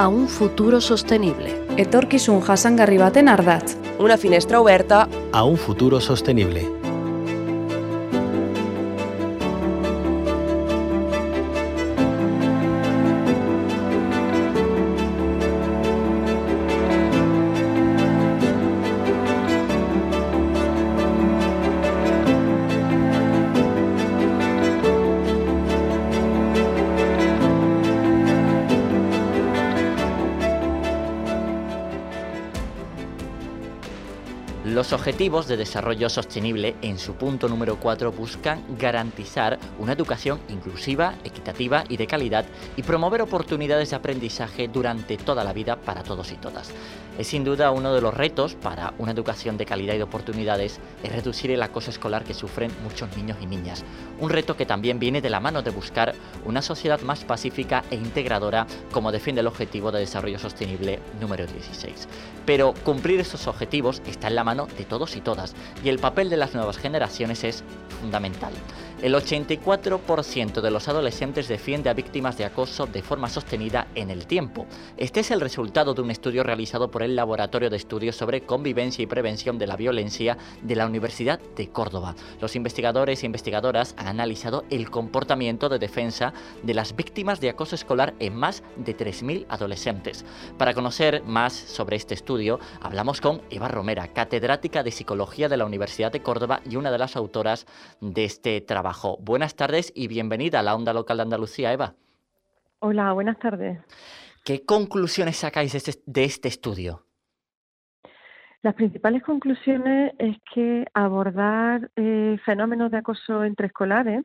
a un futuro sostenible. Etorkizun jasangarri baten ardatz. Una finestra oberta a un futuro sostenible. Los objetivos de desarrollo sostenible en su punto número 4 buscan garantizar una educación inclusiva, equitativa y de calidad y promover oportunidades de aprendizaje durante toda la vida para todos y todas. Es sin duda uno de los retos para una educación de calidad y de oportunidades es reducir el acoso escolar que sufren muchos niños y niñas. Un reto que también viene de la mano de buscar una sociedad más pacífica e integradora como defiende el objetivo de desarrollo sostenible número 16. Pero cumplir esos objetivos está en la mano de todos y todas y el papel de las nuevas generaciones es fundamental. El 84% de los adolescentes defiende a víctimas de acoso de forma sostenida en el tiempo. Este es el resultado de un estudio realizado por el Laboratorio de Estudios sobre Convivencia y Prevención de la Violencia de la Universidad de Córdoba. Los investigadores e investigadoras han analizado el comportamiento de defensa de las víctimas de acoso escolar en más de 3.000 adolescentes. Para conocer más sobre este estudio, hablamos con Eva Romera, catedrática de Psicología de la Universidad de Córdoba y una de las autoras de este trabajo. Buenas tardes y bienvenida a la Onda Local de Andalucía, Eva. Hola, buenas tardes. ¿Qué conclusiones sacáis de este, este estudio? Las principales conclusiones es que abordar eh, fenómenos de acoso entre escolares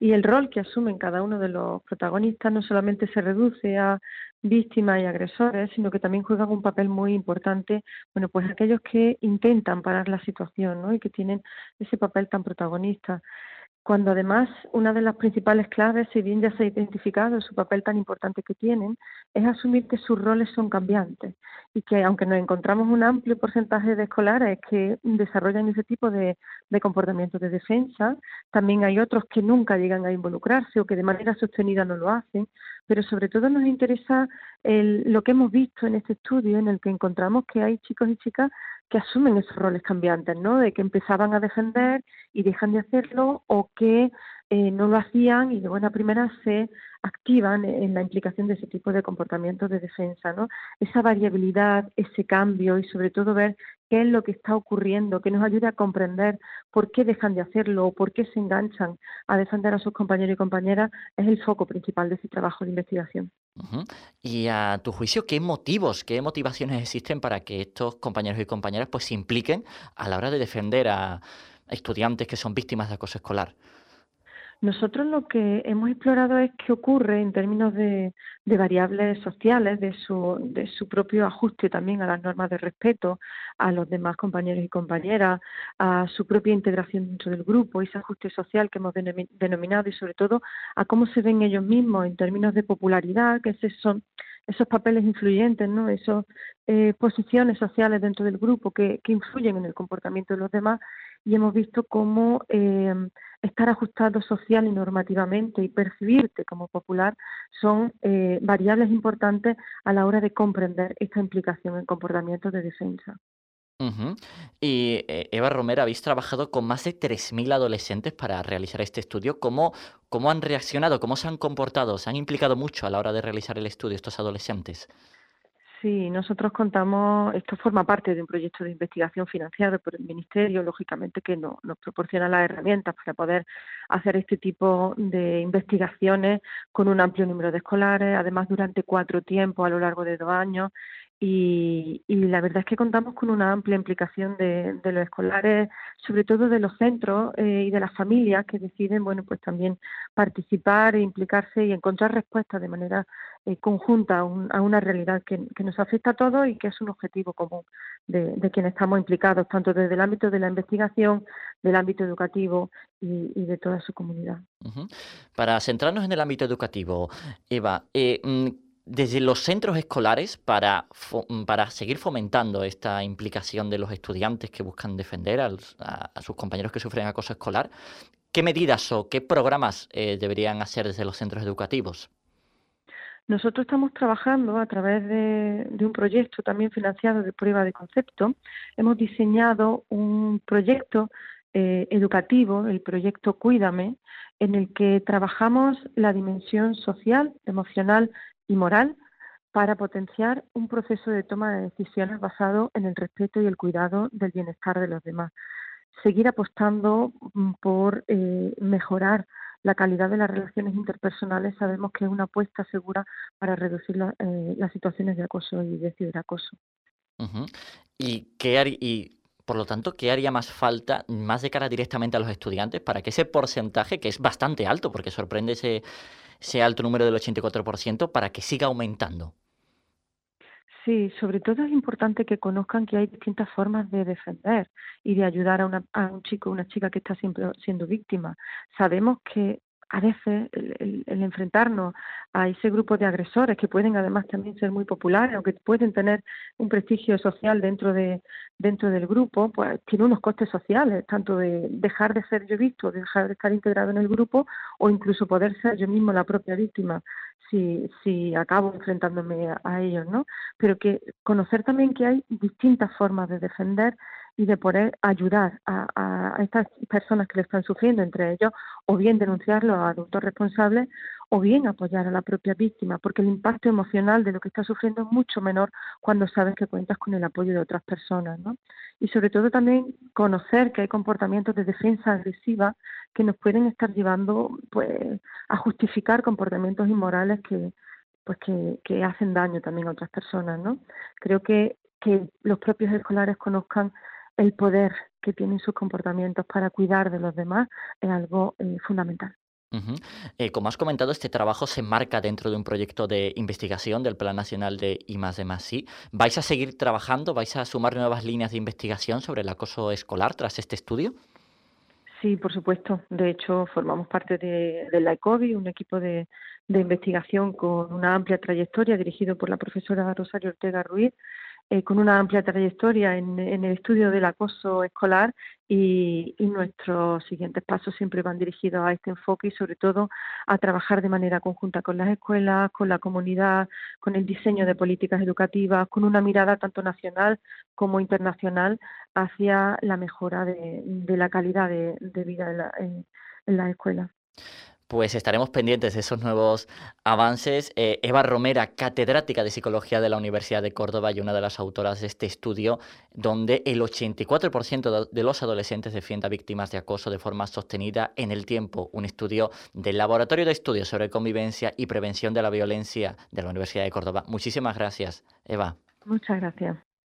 y el rol que asumen cada uno de los protagonistas no solamente se reduce a víctimas y agresores, sino que también juegan un papel muy importante, bueno, pues aquellos que intentan parar la situación, ¿no? Y que tienen ese papel tan protagonista cuando además una de las principales claves, si bien ya se ha identificado su papel tan importante que tienen, es asumir que sus roles son cambiantes y que aunque nos encontramos un amplio porcentaje de escolares que desarrollan ese tipo de, de comportamientos de defensa, también hay otros que nunca llegan a involucrarse o que de manera sostenida no lo hacen, pero sobre todo nos interesa lo que hemos visto en este estudio en el que encontramos que hay chicos y chicas que asumen esos roles cambiantes, ¿no? De que empezaban a defender y dejan de hacerlo o que eh, no lo hacían y de buena primera se activan en la implicación de ese tipo de comportamientos de defensa, ¿no? Esa variabilidad, ese cambio y sobre todo ver qué es lo que está ocurriendo, que nos ayude a comprender por qué dejan de hacerlo o por qué se enganchan a defender a sus compañeros y compañeras, es el foco principal de ese trabajo de investigación. Y a tu juicio, ¿qué motivos, qué motivaciones existen para que estos compañeros y compañeras pues se impliquen a la hora de defender a estudiantes que son víctimas de acoso escolar? Nosotros lo que hemos explorado es qué ocurre en términos de, variables sociales, de su, de su propio ajuste también a las normas de respeto, a los demás compañeros y compañeras, a su propia integración dentro del grupo, ese ajuste social que hemos denominado y sobre todo a cómo se ven ellos mismos en términos de popularidad, que son esos papeles influyentes, ¿no? Esas eh, posiciones sociales dentro del grupo que, que influyen en el comportamiento de los demás y hemos visto cómo eh, estar ajustado social y normativamente y percibirte como popular son eh, variables importantes a la hora de comprender esta implicación en comportamientos de defensa. Y eh, Eva Romero, habéis trabajado con más de 3.000 adolescentes para realizar este estudio. ¿Cómo, ¿Cómo han reaccionado? ¿Cómo se han comportado? ¿Se han implicado mucho a la hora de realizar el estudio estos adolescentes? Sí, nosotros contamos, esto forma parte de un proyecto de investigación financiado por el Ministerio, lógicamente que nos proporciona las herramientas para poder hacer este tipo de investigaciones con un amplio número de escolares, además durante cuatro tiempos a lo largo de dos años, y, la verdad es que contamos con una amplia implicación de, los escolares, sobre todo de los centros eh, y de las familias que deciden, bueno, pues también participar e implicarse y encontrar respuestas de manera eh, conjunta a, una realidad que, nos afecta a todos y que es un objetivo común de, quienes estamos implicados, tanto desde el ámbito de la investigación, del ámbito educativo y, de toda su comunidad. Para centrarnos en el ámbito educativo, Eva, eh, mm, desde los centros escolares para, para seguir fomentando esta implicación de los estudiantes que buscan defender a, sus compañeros que sufren acoso escolar, ¿qué medidas o qué programas eh, deberían hacer desde los centros educativos? Nosotros estamos trabajando a través de, un proyecto también financiado de prueba de concepto. Hemos diseñado un proyecto eh, educativo, el proyecto Cuídame, en el que trabajamos la dimensión social, emocional y moral para potenciar un proceso de toma de decisiones basado en el respeto y el cuidado del bienestar de los demás. Seguir apostando mm, por eh, mejorar la calidad de las relaciones interpersonales sabemos que es una apuesta segura para reducir eh, las situaciones de acoso y de ciberacoso. ¿Y, qué y por lo tanto, ¿qué haría más falta, más de cara directamente a los estudiantes, para que ese porcentaje, que es bastante alto, porque sorprende ese, ese alto número del 84% para que siga aumentando. Sí, sobre todo es importante que conozcan que hay distintas formas de defender y de ayudar a, a un chico o una chica que está siempre siendo víctima. Sabemos que a veces el, enfrentarnos a ese grupo de agresores que pueden además también ser muy populares o que pueden tener un prestigio social dentro de dentro del grupo, pues tiene unos costes sociales, tanto de dejar de ser yo visto, de dejar de estar integrado en el grupo o incluso poder ser yo mismo la propia víctima si, si acabo enfrentándome a ellos, ¿no? Pero que conocer también que hay distintas formas de defender y de poder ayudar a, estas personas que le están sufriendo, entre ellos, o bien denunciarlo a adultos responsables, o bien apoyar a la propia víctima, porque el impacto emocional de lo que está sufriendo es mucho menor cuando sabes que cuentas con el apoyo de otras personas, ¿no? Y sobre todo también conocer que hay comportamientos de defensa agresiva que nos pueden estar llevando, pues, a justificar comportamientos inmorales que, pues, que, que hacen daño también a otras personas, ¿no? Creo que que los propios escolares conozcan el poder que tienen sus comportamientos para cuidar de los demás es algo eh, fundamental. Eh, como has comentado, este trabajo se marca dentro de un proyecto de investigación del Plan Nacional de I de más ¿Vais a seguir trabajando? ¿Vais a sumar nuevas líneas de investigación sobre el acoso escolar tras este estudio? Sí, por supuesto. De hecho, formamos parte de, la ECOBI, un equipo de, de investigación con una amplia trayectoria dirigido por la profesora Rosario Ortega Ruiz, eh, con una amplia trayectoria en, el estudio del acoso escolar y, nuestros siguientes pasos siempre van dirigidos a este enfoque y sobre todo a trabajar de manera conjunta con las escuelas, con la comunidad, con el diseño de políticas educativas, con una mirada tanto nacional como internacional hacia la mejora de, la calidad de, vida en, en las escuelas pues estaremos pendientes de esos nuevos avances. Eh, Eva Romera, catedrática de Psicología de la Universidad de Córdoba y una de las autoras de este estudio, donde el 84% de los adolescentes defiende a víctimas de acoso de forma sostenida en el tiempo. Un estudio del Laboratorio de Estudios sobre Convivencia y Prevención de la Violencia de la Universidad de Córdoba. Muchísimas gracias, Eva. Muchas gracias.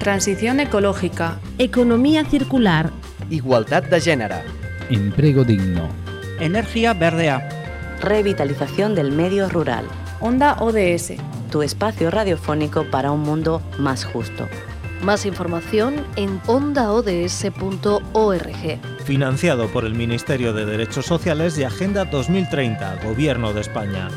Transición ecológica. Economía circular. Igualdad de género. Empleo digno. Energía verdea. Revitalización del medio rural. Onda ODS. Tu espacio radiofónico para un mundo más justo. Más información en ondaods.org. Financiado por el Ministerio de Derechos Sociales y Agenda 2030, Gobierno de España.